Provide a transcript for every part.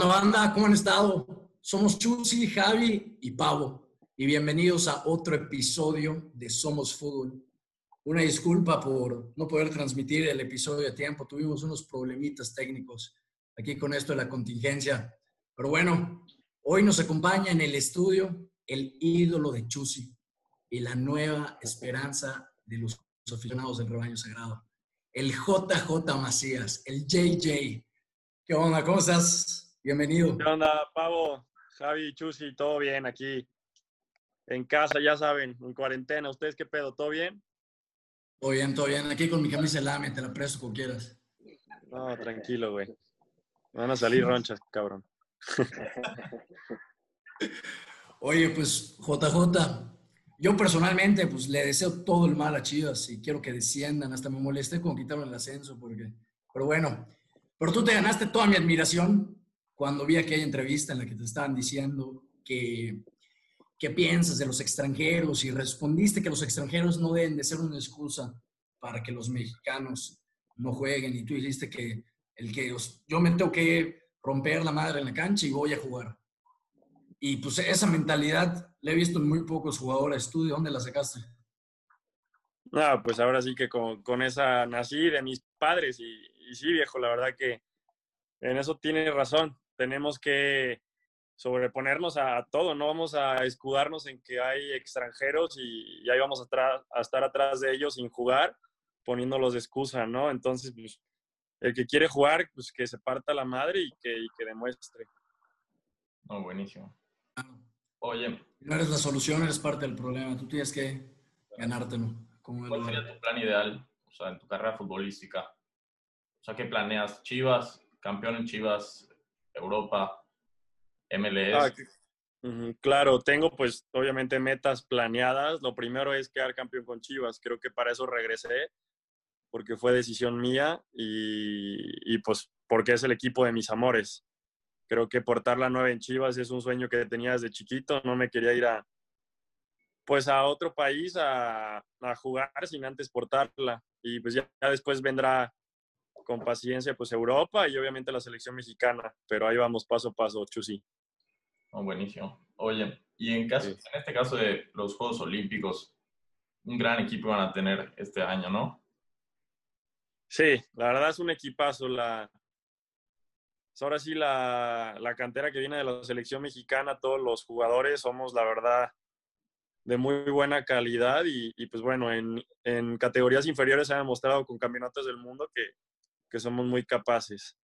onda, banda? ¿Cómo han estado? Somos Chusi, Javi y Pavo. Y bienvenidos a otro episodio de Somos Fútbol. Una disculpa por no poder transmitir el episodio a tiempo. Tuvimos unos problemitas técnicos aquí con esto de la contingencia. Pero bueno, hoy nos acompaña en el estudio el ídolo de Chusi y la nueva esperanza de los aficionados del rebaño sagrado. El JJ Macías, el JJ. ¿Qué onda? ¿Cómo estás? Bienvenido. ¿Qué onda, Pavo? Javi, Chusi, todo bien aquí. En casa, ya saben, en cuarentena. ¿Ustedes qué pedo? ¿Todo bien? Todo bien, todo bien. Aquí con mi camisa lame, te la presto como quieras. No, tranquilo, güey. Van a salir ronchas, cabrón. Oye, pues, JJ, yo personalmente, pues, le deseo todo el mal a Chivas y quiero que desciendan. Hasta me molesté con quitarle el ascenso, porque... Pero bueno, pero tú te ganaste toda mi admiración cuando vi aquella entrevista en la que te estaban diciendo que qué piensas de los extranjeros y respondiste que los extranjeros no deben de ser una excusa para que los mexicanos no jueguen y tú dijiste que el que yo me tengo que romper la madre en la cancha y voy a jugar. Y pues esa mentalidad la he visto en muy pocos jugadores. ¿Tú de dónde la sacaste? No, pues ahora sí que con, con esa nací de mis padres y, y sí, viejo, la verdad que en eso tiene razón. Tenemos que sobreponernos a, todo, no vamos a escudarnos en que hay extranjeros y, y ahí vamos a, a, estar atrás de ellos sin jugar, poniéndolos de excusa, ¿no? Entonces, pues, el que quiere jugar, pues que se parta la madre y que, y que demuestre. No, buenísimo. Oye. No eres la solución, eres parte del problema. Tú tienes que ganártelo. ¿Cuál sería tu plan ideal, o sea, en tu carrera futbolística? O sea, ¿qué planeas? Chivas, campeón en Chivas, Europa, MLS. Ah, claro, tengo pues obviamente metas planeadas. Lo primero es quedar campeón con Chivas. Creo que para eso regresé, porque fue decisión mía y, pues porque es el equipo de mis amores. Creo que portar la nueve en Chivas es un sueño que tenía desde chiquito. No me quería ir a, pues a otro país a, jugar sin antes portarla. Y pues ya, después vendrá con paciencia pues Europa y obviamente la selección mexicana. Pero ahí vamos paso a paso, Chusi. Oh, buenísimo. Oye, y en, caso, sí. en este caso de los Juegos Olímpicos, un gran equipo van a tener este año, ¿no? Sí, la verdad es un equipazo. La, ahora sí, la, la, cantera que viene de la selección mexicana, todos los jugadores somos, la verdad, de muy buena calidad y, y pues bueno, en, en, categorías inferiores se ha demostrado con campeonatos del mundo que, que, somos muy capaces.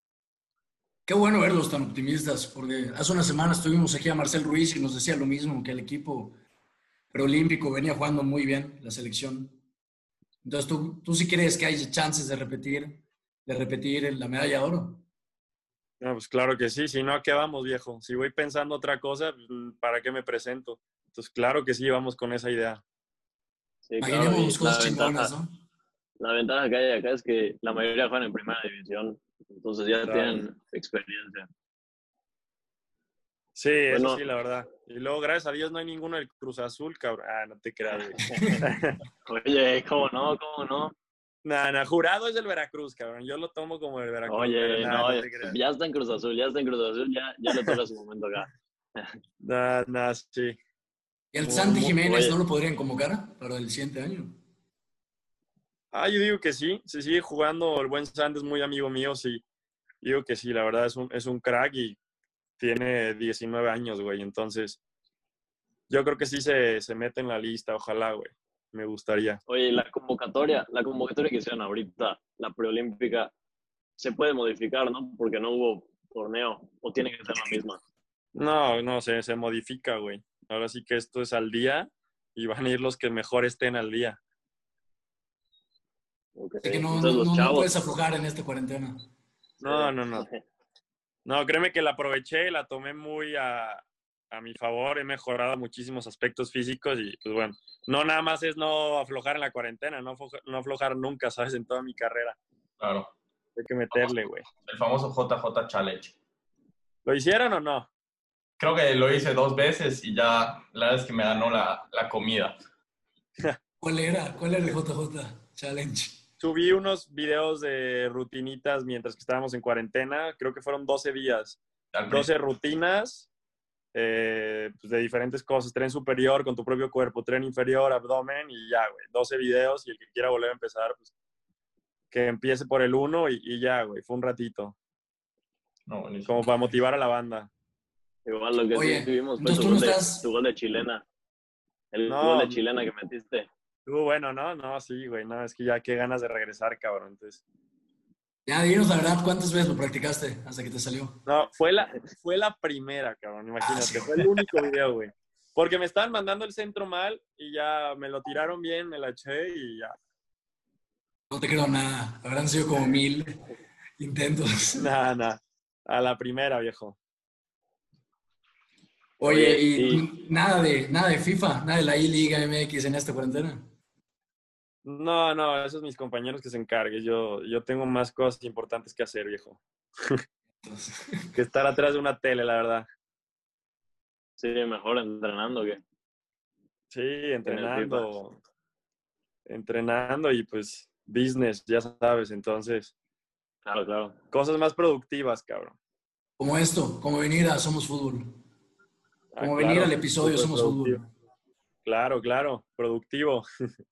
Qué bueno verlos tan optimistas, porque hace unas semanas tuvimos aquí a Marcel Ruiz y nos decía lo mismo, que el equipo preolímpico venía jugando muy bien, la selección. Entonces, ¿tú, tú sí crees que hay chances de repetir, de repetir la medalla de oro? No, pues claro que sí, si no, ¿a qué vamos, viejo? Si voy pensando otra cosa, ¿para qué me presento? Entonces, claro que sí, vamos con esa idea. Sí, claro, cosas chingonas, ¿no? La ventaja que hay acá es que la mayoría juegan en primera división, entonces ya claro. tienen experiencia. Sí, bueno, eso sí, la verdad. Y luego, gracias a Dios, no hay ninguno del Cruz Azul, cabrón. Ah, no te creas, Oye, ¿cómo no? ¿Cómo no? Nah, nah, jurado es el Veracruz, cabrón. Yo lo tomo como el Veracruz. Oye, nah, no, no ya está en Cruz Azul, ya está en Cruz Azul, ya, ya le toca su momento acá. nah, nah, sí. ¿Y el Santi Jiménez no lo podrían convocar para el siguiente año? Ah, yo digo que sí. Se sigue jugando. El buen Santi es muy amigo mío, sí. Digo que sí, la verdad es un, es un crack y tiene 19 años, güey. Entonces, yo creo que sí se, se mete en la lista, ojalá, güey. Me gustaría. Oye, la convocatoria, la convocatoria que hicieron ahorita, la preolímpica, se puede modificar, ¿no? Porque no hubo torneo, o tiene que ser la misma. No, no, se, se modifica, güey. Ahora sí que esto es al día y van a ir los que mejor estén al día. Así que no, no, no, no, puedes aflojar en esta cuarentena. No, no, no. No, créeme que la aproveché, la tomé muy a, a mi favor, he mejorado muchísimos aspectos físicos y pues bueno, no nada más es no aflojar en la cuarentena, no, no aflojar nunca, ¿sabes? En toda mi carrera. Claro. Hay que meterle, güey. El famoso JJ Challenge. ¿Lo hicieron o no? Creo que lo hice dos veces y ya la verdad es que me ganó la, la comida. ¿Cuál era? ¿Cuál era el JJ Challenge? Subí unos videos de rutinitas mientras que estábamos en cuarentena, creo que fueron 12 días. Al 12 rutinas eh, pues de diferentes cosas, tren superior con tu propio cuerpo, tren inferior, abdomen y ya, güey, 12 videos y el que quiera volver a empezar, pues que empiece por el 1 y, y ya, güey, fue un ratito, No, buenísimo. como para motivar a la banda. Igual lo que Oye, sí vimos fue tu gol, de, estás- tu gol de chilena. El No. gol de chilena que metiste. Estuvo bueno, ¿no? No, sí, güey, no, es que ya qué ganas de regresar, cabrón. Entonces, Ya, dinos la verdad, ¿cuántas veces lo practicaste hasta que te salió? no, fue la, fue la primera, cabrón, imagínate, sí, fue el único video, güey. Porque me estaban mandando el centro mal y ya me lo tiraron bien, me la eché y ya. No te creo nada. Habrán sido como mil intentos. Nada, nada. A la primera, viejo. Oye, Oye, y nada de, nada de FIFA, nada de la I-Liga MX en esta cuarentena. No, no, esos mis compañeros que se encarguen. Yo, yo tengo más cosas importantes que hacer, viejo. Que estar atrás de una tele, la verdad. Sí, mejor entrenando que. Sí, entrenando. Entrenando y pues business, ya sabes. Entonces, Claro, claro. cosas más productivas, cabrón. como esto, como venir a Somos Fútbol. Ah, Como venir al episodio Somos productivo. Fútbol. Claro, claro, productivo.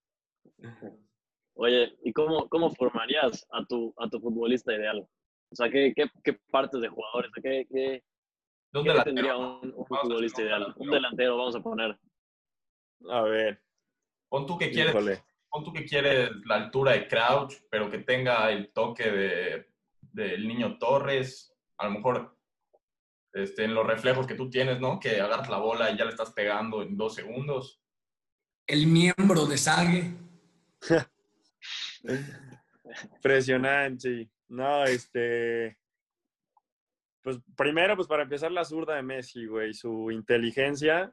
Oye, ¿y cómo, cómo formarías a tu, a tu futbolista ideal? O sea, ¿qué, qué, qué partes de jugadores? ¿Qué, qué, De un qué delantero, tendría un, futbolista un ideal? Un delantero. delantero, vamos a poner. A ver, Pon tú que quieres, híjole. pon tú que quieres la altura de Crouch, pero que tenga el toque de del niño Torres, a lo mejor este, en los reflejos que tú tienes, ¿no? Que agarras la bola y ya le estás pegando en dos segundos. El miembro de Sague. Impresionante. No, este. Pues primero, pues para empezar, la zurda de Messi, güey. Su inteligencia,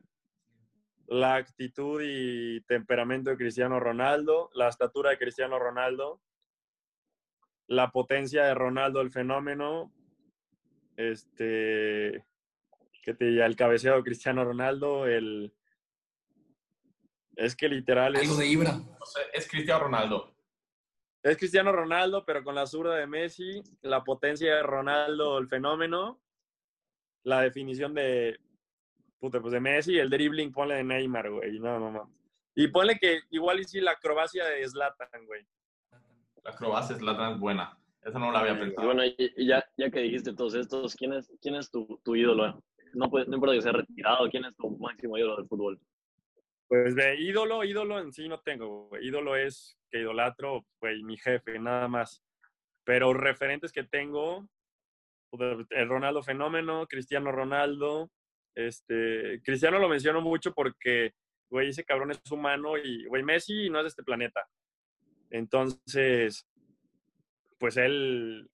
la actitud y temperamento de Cristiano Ronaldo, la estatura de Cristiano Ronaldo, la potencia de Ronaldo, el fenómeno. Este. ¿Qué te diría? El cabeceo de Cristiano Ronaldo, el. Es que literal es. Algo de Ibra. Es Cristiano Ronaldo. Es Cristiano Ronaldo, pero con la zurda de Messi, la potencia de Ronaldo, el fenómeno, la definición de, puta, pues de Messi, el dribbling, ponle de Neymar, güey. No, no, no. Y ponle que igual y sí la acrobacia de Zlatan, güey. La acrobacia es la es buena. Esa no la había Y pensado. bueno, y ya, ya que dijiste todos estos, ¿quién es, quién es tu, tu ídolo? No, puede- no importa que sea retirado, ¿quién es tu máximo ídolo del fútbol? Pues de ídolo, ídolo en sí no tengo, güey. Ídolo es que idolatro, güey, mi jefe, nada más. Pero referentes que tengo, pues, el Ronaldo Fenómeno, Cristiano Ronaldo. Este, Cristiano lo menciono mucho porque, güey, ese cabrón es humano y, güey, Messi no es de este planeta. Entonces, pues él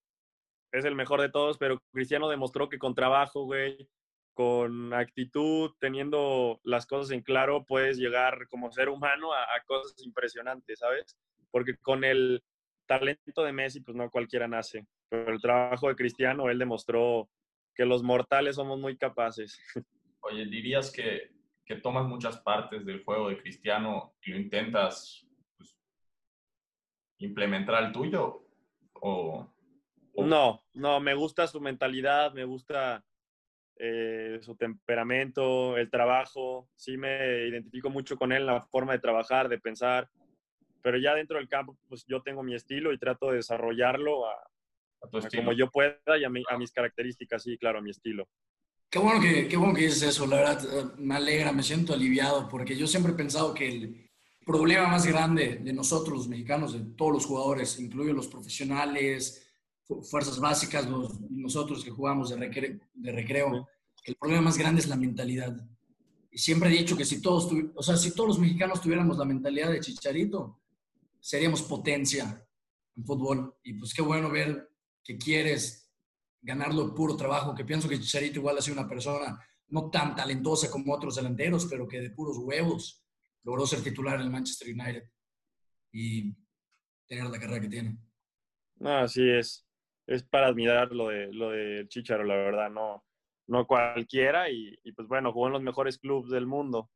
es el mejor de todos, pero Cristiano demostró que con trabajo, güey, con actitud, teniendo las cosas en claro, puedes llegar como ser humano a, a cosas impresionantes, ¿sabes? Porque con el talento de Messi, pues no cualquiera nace. Pero el trabajo de Cristiano, él demostró que los mortales somos muy capaces. Oye, ¿dirías que, que tomas muchas partes del juego de Cristiano y lo intentas pues, implementar al tuyo? ¿O, o- No, no, me gusta su mentalidad, me gusta eh, su temperamento, el trabajo. Sí me identifico mucho con él, la forma de trabajar, de pensar. Pero ya dentro del campo, pues yo tengo mi estilo y trato de desarrollarlo a, a tu a estilo? como yo pueda y a, mi- a mis características, sí, claro, a mi estilo. Qué bueno, que, qué bueno que dices eso, la verdad, eh, me alegra, me siento aliviado, porque yo siempre he pensado que el problema más grande de nosotros, los mexicanos, de todos los jugadores, incluido los profesionales, fuerzas básicas, los- nosotros que jugamos de, recre- de recreo, que el problema más grande es la mentalidad. Y siempre he dicho que si todos, o sea, si todos los mexicanos tuviéramos la mentalidad de Chicharito, seríamos potencia en fútbol. Y pues qué bueno ver que quieres ganarlo de puro trabajo, que pienso que Chicharito igual ha sido una persona no tan talentosa como otros delanteros, pero que de puros huevos logró ser titular en el Manchester United y tener la carrera que tiene. No, sí, es, es para admirar lo de, lo de Chicharo, la verdad, no, no cualquiera. Y, y, pues bueno, jugó en los mejores clubes del mundo.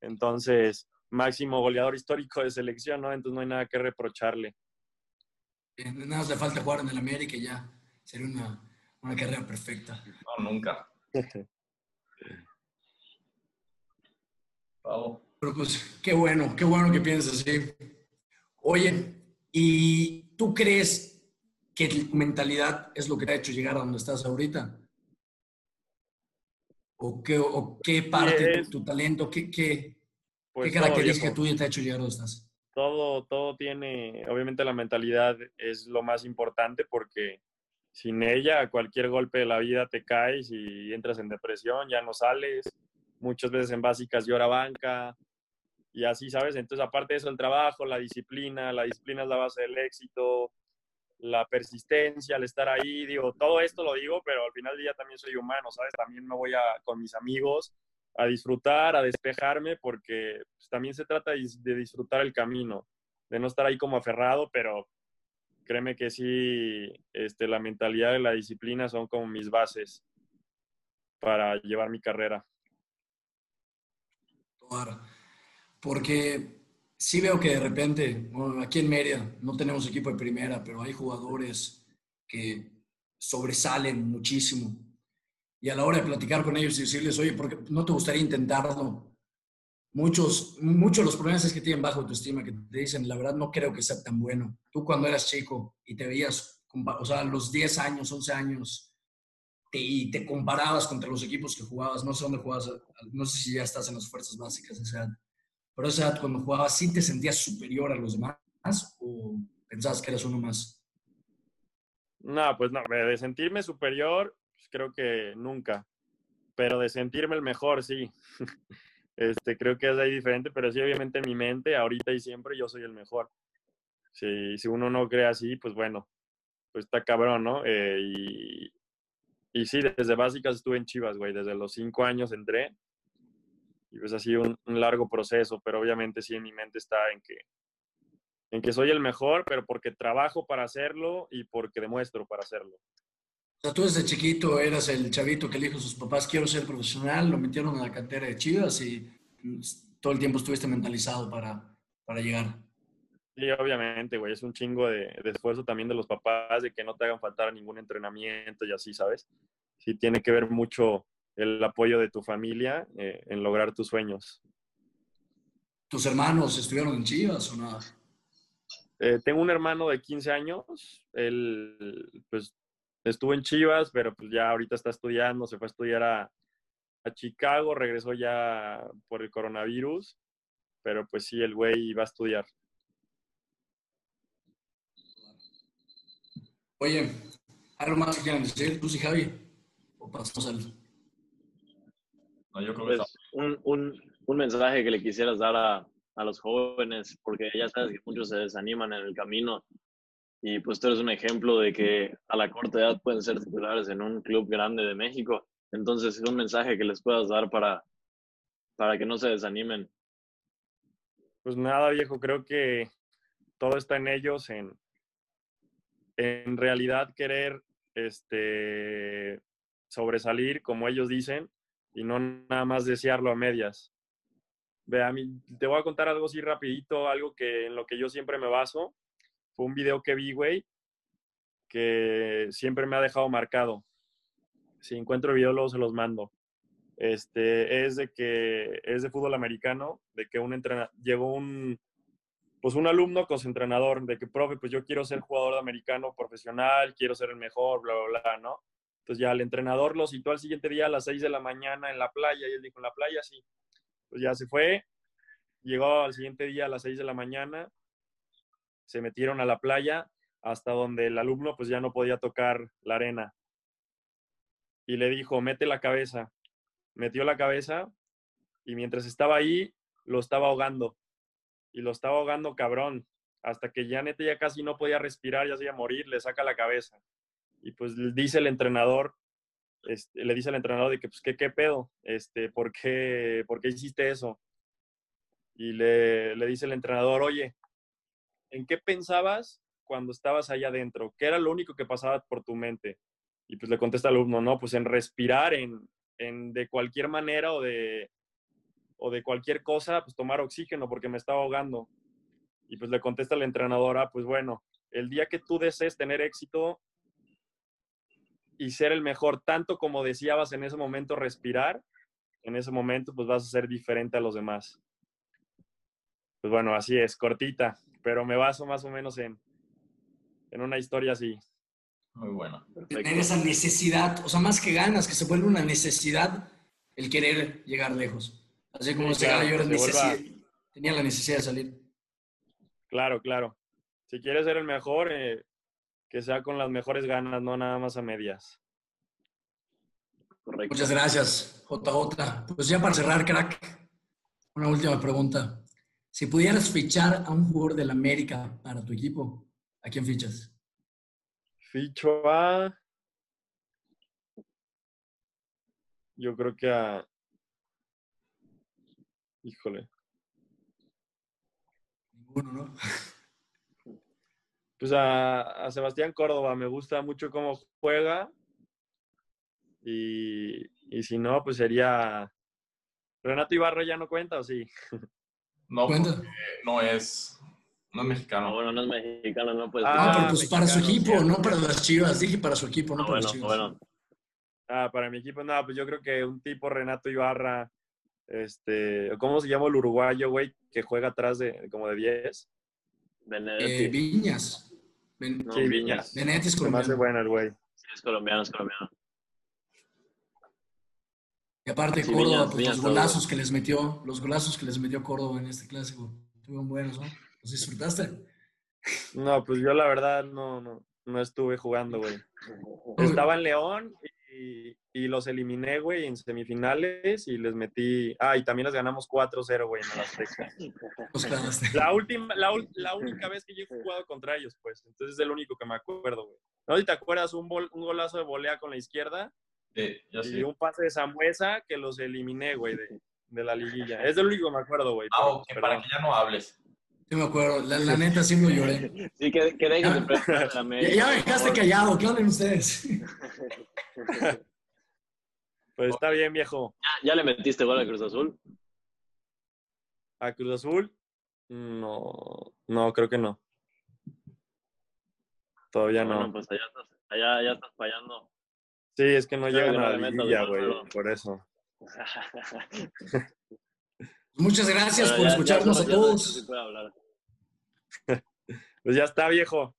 Entonces, máximo goleador histórico de selección, ¿no? Entonces no hay nada que reprocharle. Eh, Nada más le falta jugar en el América y ya sería una, una carrera perfecta. No, nunca. Pero pues, qué bueno, qué bueno que piensas así. Oye, ¿y tú crees tu mentalidad es lo que te ha hecho llegar a donde estás ahorita? ¿O qué, o qué parte de tu, tu talento, qué, qué, Pues qué característica tuya te ha hecho llegar a donde estás? todo, todo tiene, obviamente la mentalidad es lo más importante porque sin ella cualquier golpe de la vida te caes y entras en depresión, ya no sales, muchas veces en básicas llora banca y así, ¿sabes? Entonces aparte de eso el trabajo, la disciplina, la disciplina es la base del éxito, la persistencia, el estar ahí, digo, todo esto lo digo, pero al final del día también soy humano, ¿sabes? También me voy a, con mis amigos a disfrutar, a despejarme, porque pues, también se trata de dis- de disfrutar el camino, de no estar ahí como aferrado, pero créeme que sí, este, la mentalidad y la disciplina son como mis bases para llevar mi carrera. Porque sí veo que de repente, bueno, aquí en Mérida no tenemos equipo de primera, pero hay jugadores que sobresalen muchísimo. Y a la hora de platicar con ellos y decirles, oye, ¿por qué no te gustaría intentarlo? Muchos, muchos de los problemas es que tienen bajo autoestima, que te dicen, la verdad no creo que sea tan bueno. Tú cuando eras chico y te veías, o sea, a los 10 años, 11 años, te- y te comparabas contra los equipos que jugabas, no sé dónde jugabas, no sé si ya estás en las fuerzas básicas, o sea, pero a esa edad cuando jugabas, ¿sí te sentías superior a los demás o pensabas que eras uno más? No, pues no, de sentirme superior, pues creo que nunca, pero de sentirme el mejor, sí. Este, creo que es ahí diferente, pero sí, obviamente en mi mente, ahorita y siempre, yo soy el mejor. Si, si uno no cree así, pues bueno, pues está cabrón, ¿no? Eh, y, y sí, desde básicas estuve en Chivas, güey, desde los cinco años entré. Y pues ha sido un, un largo proceso, pero obviamente sí en mi mente está en que, en que soy el mejor, pero porque trabajo para hacerlo y porque demuestro para hacerlo. O sea, tú desde chiquito eras el chavito que le dijo a sus papás, quiero ser profesional, lo metieron a la cantera de Chivas y mm, todo el tiempo estuviste mentalizado para, para llegar. Sí, obviamente, güey, es un chingo de, de esfuerzo también de los papás, de que no te hagan faltar a ningún entrenamiento y así, ¿sabes? Sí, tiene que ver mucho el apoyo de tu familia eh, en lograr tus sueños. ¿Tus hermanos estuvieron en Chivas o nada? Eh, tengo un hermano de 15 años, él pues estuvo en Chivas, pero pues ya ahorita está estudiando, se fue a estudiar a, a Chicago, regresó ya por el coronavirus, pero pues sí, el güey va a estudiar. Oye, ¿algo más que quieran decir? ¿Tú sí, Javi? ¿O pasamos al...? No, yo creo que Pues, un, un, un mensaje que le quisieras dar a, a los jóvenes, porque ya sabes que muchos se desaniman en el camino. Y pues tú eres un ejemplo de que a la corta edad pueden ser titulares en un club grande de México. Entonces, es un mensaje que les puedas dar para, para que no se desanimen. Pues nada, viejo, creo que todo está en ellos, en, en realidad querer este, sobresalir, como ellos dicen, y no nada más desearlo a medias. Ve, a mí, te voy a contar algo así rapidito, algo que en lo que yo siempre me baso. Fue un video que vi, güey, que siempre me ha dejado marcado. Si encuentro el video, luego se los mando. Este, es de que es de fútbol americano, de que un entrenador, llegó un, pues un alumno con su entrenador, de que, profe, pues yo quiero ser jugador americano profesional, quiero ser el mejor, bla, bla, bla, ¿no? Entonces ya el entrenador lo citó al siguiente día a las 6 de la mañana en la playa y él dijo, en la playa sí. Pues ya se fue, llegó al siguiente día a las 6 de la mañana, se metieron a la playa hasta donde el alumno pues ya no podía tocar la arena. Y le dijo, mete la cabeza. Metió la cabeza y mientras estaba ahí, lo estaba ahogando. Y lo estaba ahogando cabrón. Hasta que ya neta ya casi no podía respirar, ya se iba a morir, le saca la cabeza. Y pues dice el entrenador, este, le dice al entrenador de que, pues, ¿qué, qué pedo? Este, ¿por, qué, ¿Por qué hiciste eso? Y le, le dice el entrenador, oye, ¿en qué pensabas cuando estabas allá adentro? ¿Qué era lo único que pasaba por tu mente? Y pues le contesta el alumno, no, pues en respirar, en, en de cualquier manera o de, o de cualquier cosa, pues tomar oxígeno porque me estaba ahogando. Y pues le contesta la entrenadora, pues bueno, el día que tú desees tener éxito, y ser el mejor, tanto como decías en ese momento, respirar, en ese momento pues vas a ser diferente a los demás. Pues bueno, así es, cortita, pero me baso más o menos en, en una historia así. Muy buena. Tener esa necesidad, o sea, más que ganas, que se vuelve una necesidad el querer llegar lejos. Así como Sí, ese claro, que se vuelva- tenía la necesidad de salir. Claro, claro. Si quieres ser el mejor, eh, que sea con las mejores ganas, no nada más a medias. Correcto. Muchas gracias, JJ. Pues ya para cerrar, crack, una última pregunta. Si pudieras fichar a un jugador del América para tu equipo, ¿a quién fichas? Ficho a. Yo creo que a. Híjole. Ninguno, ¿no? Pues a, a Sebastián Córdoba. Me gusta mucho cómo juega. Y, y si no, pues sería. Renato Ibarra ya no cuenta, ¿o sí? No, Cuenta. porque no es, no es No, mexicano. bueno, no es mexicano, no puedes. Ah, pero pues para su equipo, no para las chivas. Dije para su equipo, no Ah, para bueno, las chivas. bueno. Ah, para mi equipo, no, pues yo creo que un tipo Renato Ibarra. Este, ¿cómo se llama el uruguayo, güey? Que juega atrás de como de 10. Benedetti. Eh, Viñas. Ben- No, Sí, Viñas. Es Se me hace colombiano. bueno el güey. Sí, es colombiano, es colombiano. Y aparte Sí, Córdoba, Viñas, pues Viñas, los golazos que les metió, los golazos que les metió Córdoba en este clásico, estuvieron buenos, ¿no? ¿Los disfrutaste? No, pues yo la verdad no, no, no estuve jugando, güey. Estaba en León y, y los eliminé, güey, en semifinales y les metí. Ah, y también les ganamos 4-0, güey, en el Azteca. Los clavaste. La última, la, ul- la única vez que yo he jugado contra ellos, pues. Entonces es el único que me acuerdo, güey. ¿No? ¿Y te acuerdas un, bol- un golazo de volea con la izquierda Sí, y sí. un pase de Sambuesa que los eliminé, güey, de, de la liguilla? Es el único que me acuerdo, güey. Ah, pero, ok, perdón. para que ya no hables. Sí me acuerdo, la, la neta sí me lloré. Sí, que, que dejen de Ya. prestar a Ya, América, ya me dejaste callado, ¿qué hablan ustedes? Pues está bien, viejo. ¿Ya, ya le metiste gol a Cruz Azul? ¿A Cruz Azul? No, no, creo que no. Todavía no. Bueno, pues allá estás, allá, allá estás fallando. Sí, es que no llegan a la liguilla, güey, por eso. Muchas gracias por ya- escucharnos a ya todos. Pues ya está, viejo.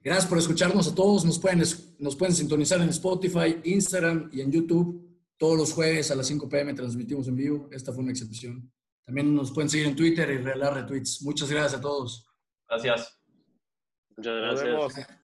Gracias por escucharnos a todos. Nos pueden, nos pueden sintonizar en Spotify, Instagram y en YouTube. Todos los jueves a las 5 pm transmitimos en vivo. Esta fue una excepción. También nos pueden seguir en Twitter y regalar retweets. Muchas gracias a todos. Gracias. Muchas gracias.